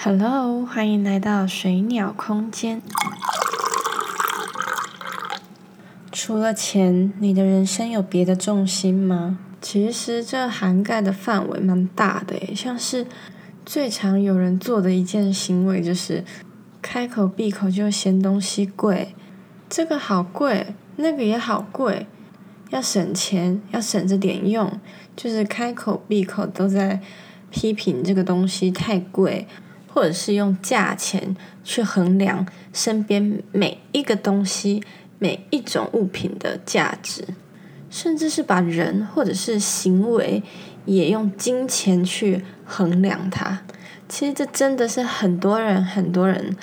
Hello，欢迎来到水鸟空间。除了钱，你的人生有别的重心吗？其实这涵盖的范围蛮大的诶，像是最常有人做的一件行为就是开口闭口就嫌东西贵，这个好贵，那个也好贵，要省钱，要省着点用，就是开口闭口都在批评这个东西太贵。或者是用价钱去衡量身边每一个东西、每一种物品的价值，甚至是把人或者是行为也用金钱去衡量它。其实这真的是很多人、很多人，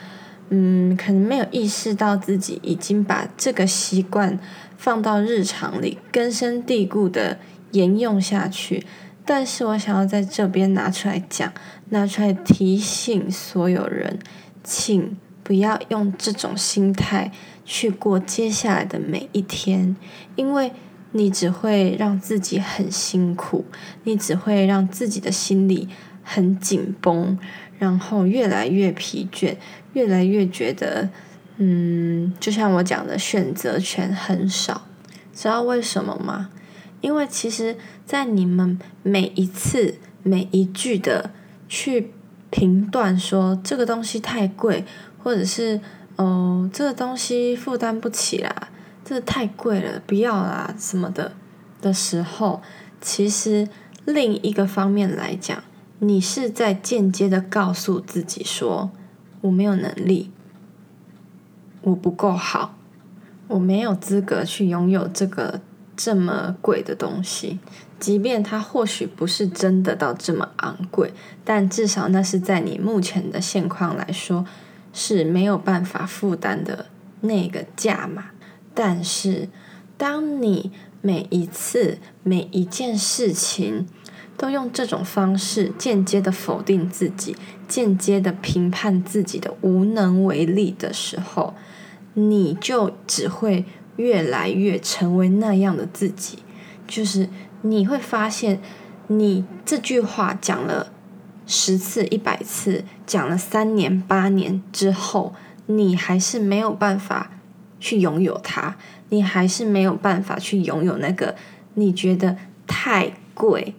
嗯，可能没有意识到自己已经把这个习惯放到日常里，根深蒂固的沿用下去。但是我想要在这边拿出来讲，拿出来提醒所有人，请不要用这种心态去过接下来的每一天，因为你只会让自己很辛苦，你只会让自己的心里很紧绷，然后越来越疲倦，越来越觉得，嗯，就像我讲的，选择权很少，知道为什么吗？因为其实，在你们每一次每一句的去评断说这个东西太贵，或者是哦这个东西负担不起啦，这太贵了，不要啦什么的的时候，其实另一个方面来讲，你是在间接的告诉自己说我没有能力，我不够好，我没有资格去拥有这个。这么贵的东西，即便它或许不是真的到这么昂贵，但至少那是在你目前的现况来说是没有办法负担的那个价码。但是，当你每一次每一件事情都用这种方式间接的否定自己，间接的评判自己的无能为力的时候，你就只会。越来越成为那样的自己，就是你会发现，你这句话讲了十次、一百次，讲了三年、八年之后，你还是没有办法去拥有它，你还是没有办法去拥有那个你觉得太贵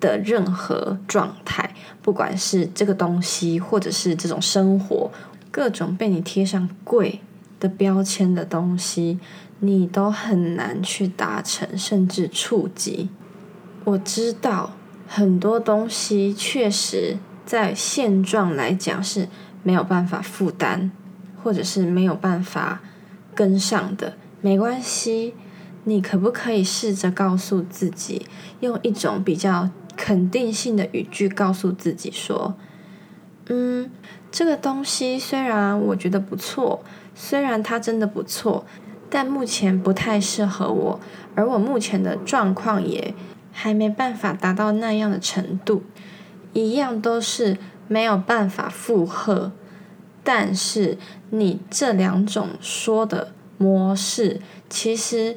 的任何状态，不管是这个东西，或者是这种生活，各种被你贴上贵的标签的东西。你都很难去达成，甚至触及。我知道很多东西确实在现状来讲是没有办法负担，或者是没有办法跟上的。没关系，你可不可以试着告诉自己，用一种比较肯定性的语句告诉自己说：“嗯，这个东西虽然我觉得不错，虽然它真的不错。”但目前不太适合我，而我目前的状况也还没办法达到那样的程度，一样都是没有办法负荷。但是你这两种说的模式，其实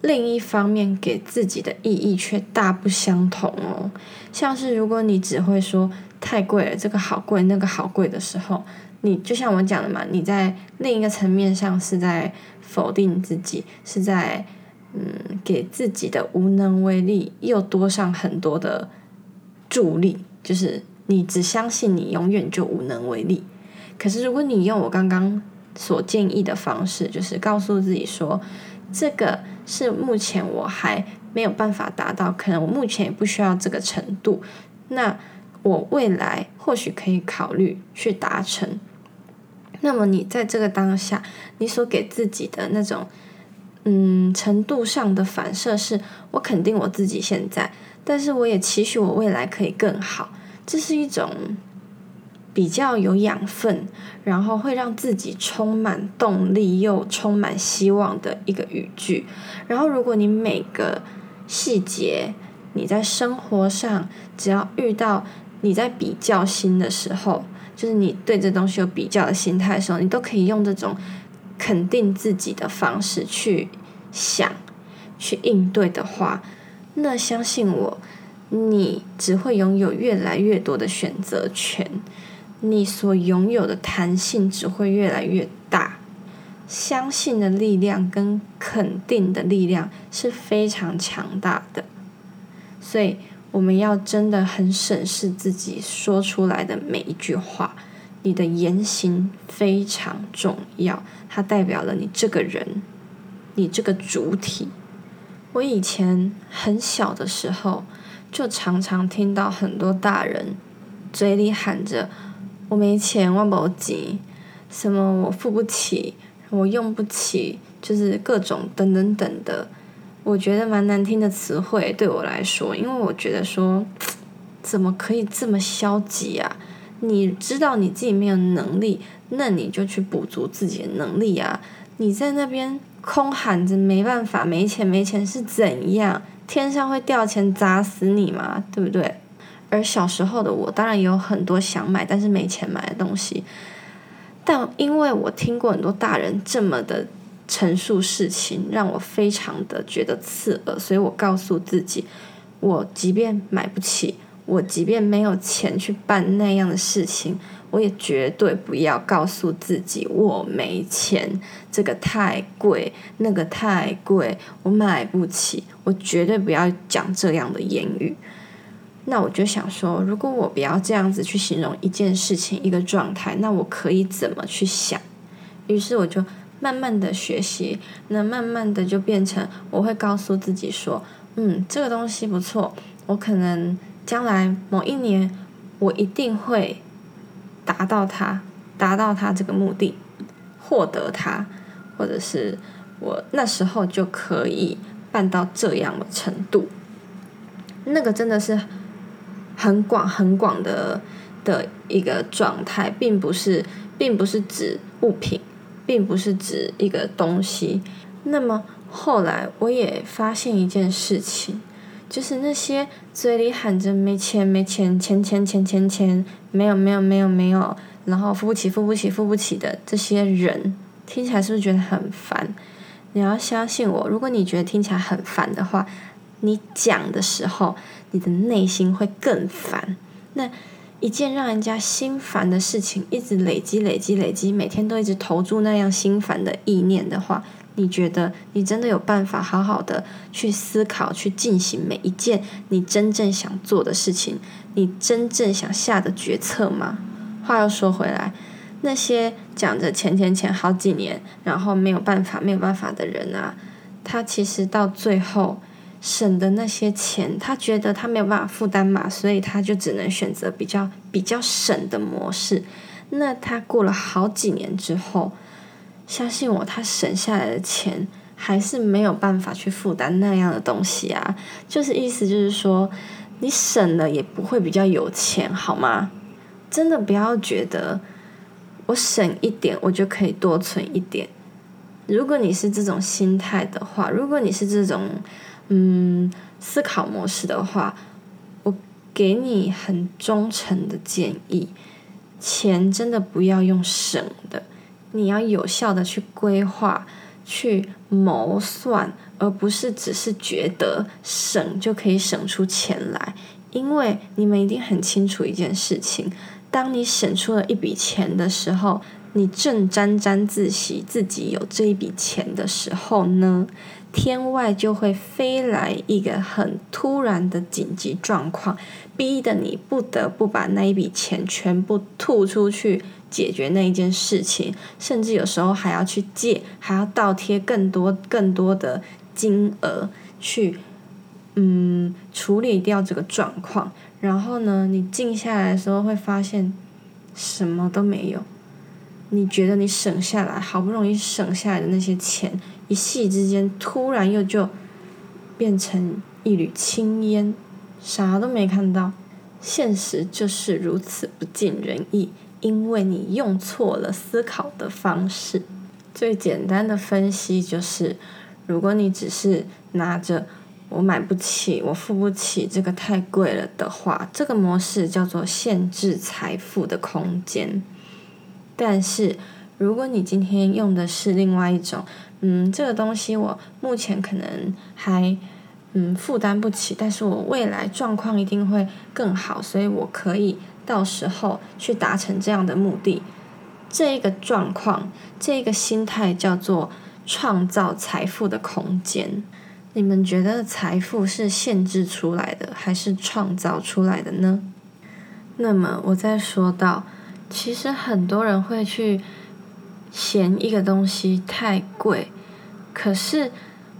另一方面给自己的意义却大不相同哦。像是如果你只会说太贵了，这个好贵，那个好贵的时候。你就像我讲的嘛，你在另一个层面上是在否定自己，是在嗯给自己的无能为力又多上很多的助力，就是你只相信你永远就无能为力。可是如果你用我刚刚所建议的方式，就是告诉自己说，这个是目前我还没有办法达到，可能我目前也不需要这个程度，那我未来或许可以考虑去达成。那么你在这个当下，你所给自己的那种，嗯，程度上的反射是，我肯定我自己现在，但是我也期许我未来可以更好。这是一种比较有养分，然后会让自己充满动力又充满希望的一个语句。然后，如果你每个细节，你在生活上只要遇到你在比较心的时候，就是你对这东西有比较的心态的时候，你都可以用这种肯定自己的方式去想、去应对的话，那相信我，你只会拥有越来越多的选择权。你所拥有的弹性只会越来越大。相信的力量跟肯定的力量是非常强大的，所以我们要真的很审视自己说出来的每一句话。你的言行非常重要，它代表了你这个人，你这个主体。我以前很小的时候，就常常听到很多大人嘴里喊着“我没钱，我没钱”，什么我付不起。我用不起，就是各种等等等的，我觉得蛮难听的词汇对我来说，因为我觉得说，怎么可以这么消极啊？你知道你自己没有能力，那你就去补足自己的能力啊！你在那边空喊着没办法、没钱、没钱是怎样？天上会掉钱砸死你吗？对不对？而小时候的我，当然也有很多想买但是没钱买的东西。但因为我听过很多大人这么的陈述事情，让我非常的觉得刺耳，所以我告诉自己，我即便买不起，我即便没有钱去办那样的事情，我也绝对不要告诉自己我没钱，这个太贵，那个太贵，我买不起，我绝对不要讲这样的言语。那我就想说，如果我不要这样子去形容一件事情、一个状态，那我可以怎么去想？于是我就慢慢的学习，那慢慢的就变成我会告诉自己说，嗯，这个东西不错，我可能将来某一年我一定会达到它，达到它这个目的，获得它，或者是我那时候就可以办到这样的程度。那个真的是。很广很广的的一个状态，并不是，并不是指物品，并不是指一个东西。那么后来我也发现一件事情，就是那些嘴里喊着没钱没钱钱钱钱钱钱，没有没有没有没有，然后付不起付不起付不起的这些人，听起来是不是觉得很烦？你要相信我，如果你觉得听起来很烦的话。你讲的时候，你的内心会更烦。那一件让人家心烦的事情，一直累积、累积、累积，每天都一直投注那样心烦的意念的话，你觉得你真的有办法好好的去思考、去进行每一件你真正想做的事情，你真正想下的决策吗？话又说回来，那些讲着钱钱钱好几年，然后没有办法、没有办法的人啊，他其实到最后。省的那些钱，他觉得他没有办法负担嘛，所以他就只能选择比较比较省的模式。那他过了好几年之后，相信我，他省下来的钱还是没有办法去负担那样的东西啊。就是意思就是说，你省了也不会比较有钱，好吗？真的不要觉得我省一点，我就可以多存一点。如果你是这种心态的话，如果你是这种。嗯，思考模式的话，我给你很忠诚的建议：钱真的不要用省的，你要有效的去规划、去谋算，而不是只是觉得省就可以省出钱来。因为你们一定很清楚一件事情：当你省出了一笔钱的时候，你正沾沾自喜自己有这一笔钱的时候呢？天外就会飞来一个很突然的紧急状况，逼得你不得不把那一笔钱全部吐出去解决那一件事情，甚至有时候还要去借，还要倒贴更多更多的金额去，嗯，处理掉这个状况。然后呢，你静下来的时候会发现什么都没有。你觉得你省下来好不容易省下来的那些钱，一夕之间突然又就变成一缕青烟，啥都没看到。现实就是如此不尽人意，因为你用错了思考的方式。最简单的分析就是，如果你只是拿着“我买不起，我付不起，这个太贵了”的话，这个模式叫做限制财富的空间。但是，如果你今天用的是另外一种，嗯，这个东西我目前可能还嗯负担不起，但是我未来状况一定会更好，所以我可以到时候去达成这样的目的。这一个状况，这一个心态叫做创造财富的空间。你们觉得财富是限制出来的，还是创造出来的呢？那么我再说到，其实很多人会去嫌一个东西太贵，可是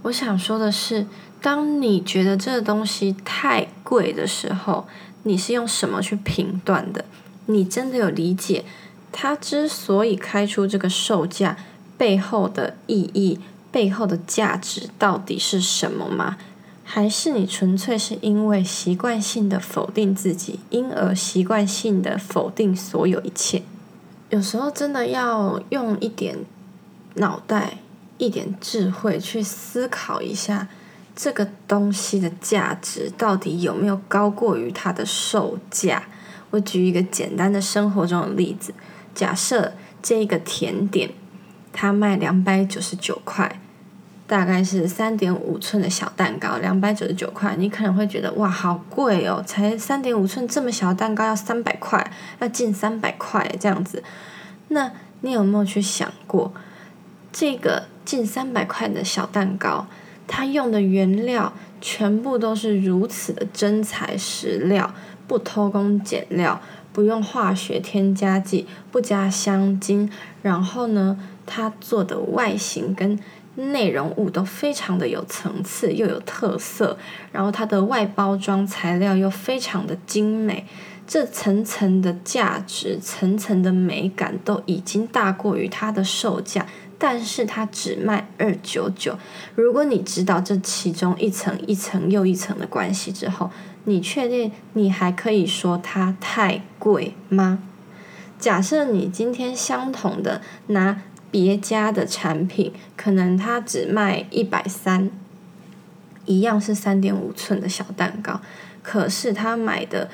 我想说的是，当你觉得这个东西太贵的时候，你是用什么去评断的？你真的有理解？它之所以开出这个售价背后的意义、背后的价值到底是什么吗？还是你纯粹是因为习惯性的否定自己，因而习惯性的否定所有一切？有时候真的要用一点脑袋、一点智慧去思考一下，这个东西的价值到底有没有高过于它的售价？我举一个简单的生活中的例子。假设这个甜点它卖两百九十九块，大概是三点五寸的小蛋糕，两百九十九块，你可能会觉得哇，好贵哦，才三点五寸这么小的蛋糕要三百块，要近三百块这样子。那你有没有去想过，这个近三百块的小蛋糕，它用的原料全部都是如此的真材实料，不偷工减料。不用化学添加剂，不加香精，然后呢，它做的外形跟内容物都非常的有层次，又有特色，然后它的外包装材料又非常的精美，这层层的价值、层层的美感都已经大过于它的售价。但是它只卖二九九。如果你知道这其中一层一层又一层的关系之后，你确定你还可以说它太贵吗？假设你今天相同的拿别家的产品，可能它只卖一百三，一样是三点五寸的小蛋糕，可是他买的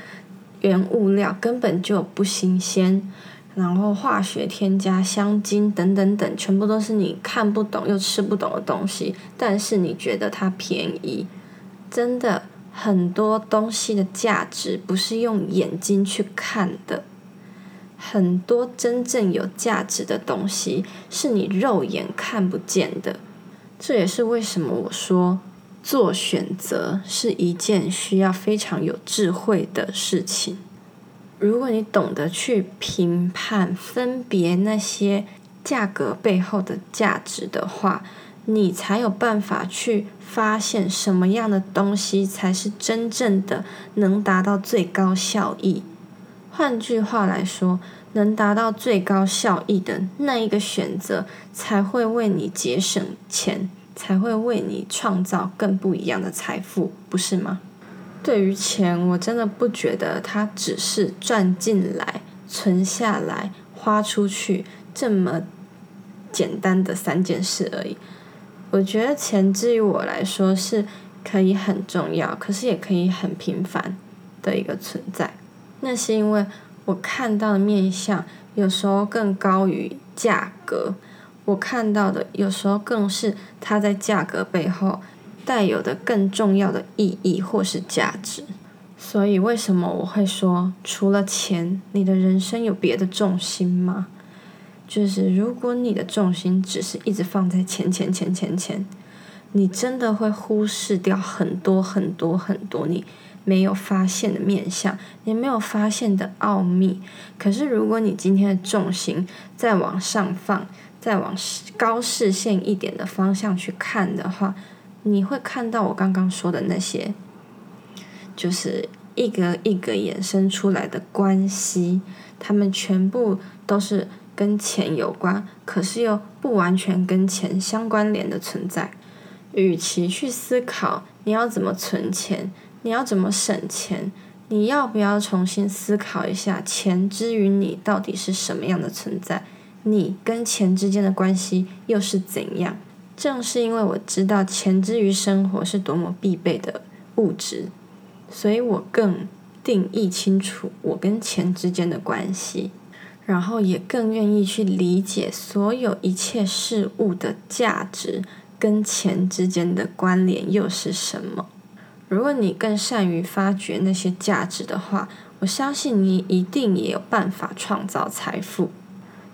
原物料根本就不新鲜。然后化学添加、香精等等等，全部都是你看不懂又吃不懂的东西。但是你觉得它便宜，真的很多东西的价值不是用眼睛去看的。很多真正有价值的东西是你肉眼看不见的。这也是为什么我说做选择是一件需要非常有智慧的事情。如果你懂得去评判、分别那些价格背后的价值的话，你才有办法去发现什么样的东西才是真正的能达到最高效益。换句话来说，能达到最高效益的那一个选择，才会为你节省钱，才会为你创造更不一样的财富，不是吗？对于钱，我真的不觉得它只是赚进来、存下来、花出去这么简单的三件事而已。我觉得钱，至于我来说是可以很重要，可是也可以很平凡的一个存在。那是因为我看到的面相有时候更高于价格，我看到的有时候更是它在价格背后。带有的更重要的意义或是价值，所以为什么我会说，除了钱，你的人生有别的重心吗？就是如果你的重心只是一直放在钱钱钱钱钱，你真的会忽视掉很多很多很多你没有发现的面相，你没有发现的奥秘。可是如果你今天的重心再往上放，再往高视线一点的方向去看的话，你会看到我刚刚说的那些，就是一个一个衍生出来的关系，他们全部都是跟钱有关，可是又不完全跟钱相关联的存在。与其去思考你要怎么存钱，你要怎么省钱，你要不要重新思考一下钱之于你到底是什么样的存在？你跟钱之间的关系又是怎样？正是因为我知道钱之于生活是多么必备的物质，所以我更定义清楚我跟钱之间的关系，然后也更愿意去理解所有一切事物的价值跟钱之间的关联又是什么。如果你更善于发掘那些价值的话，我相信你一定也有办法创造财富。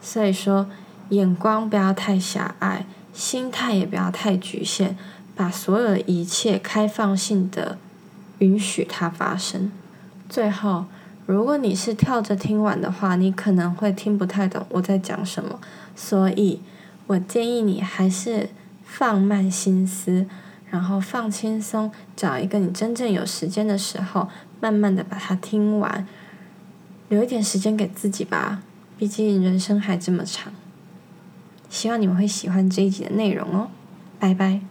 所以说，眼光不要太狭隘，心态也不要太局限，把所有的一切开放性的允许它发生。最后，如果你是跳着听完的话，你可能会听不太懂我在讲什么，所以我建议你还是放慢心思，然后放轻松，找一个你真正有时间的时候，慢慢的把它听完，留一点时间给自己吧。毕竟人生还这么长，希望你们会喜欢这一集的内容哦，拜拜。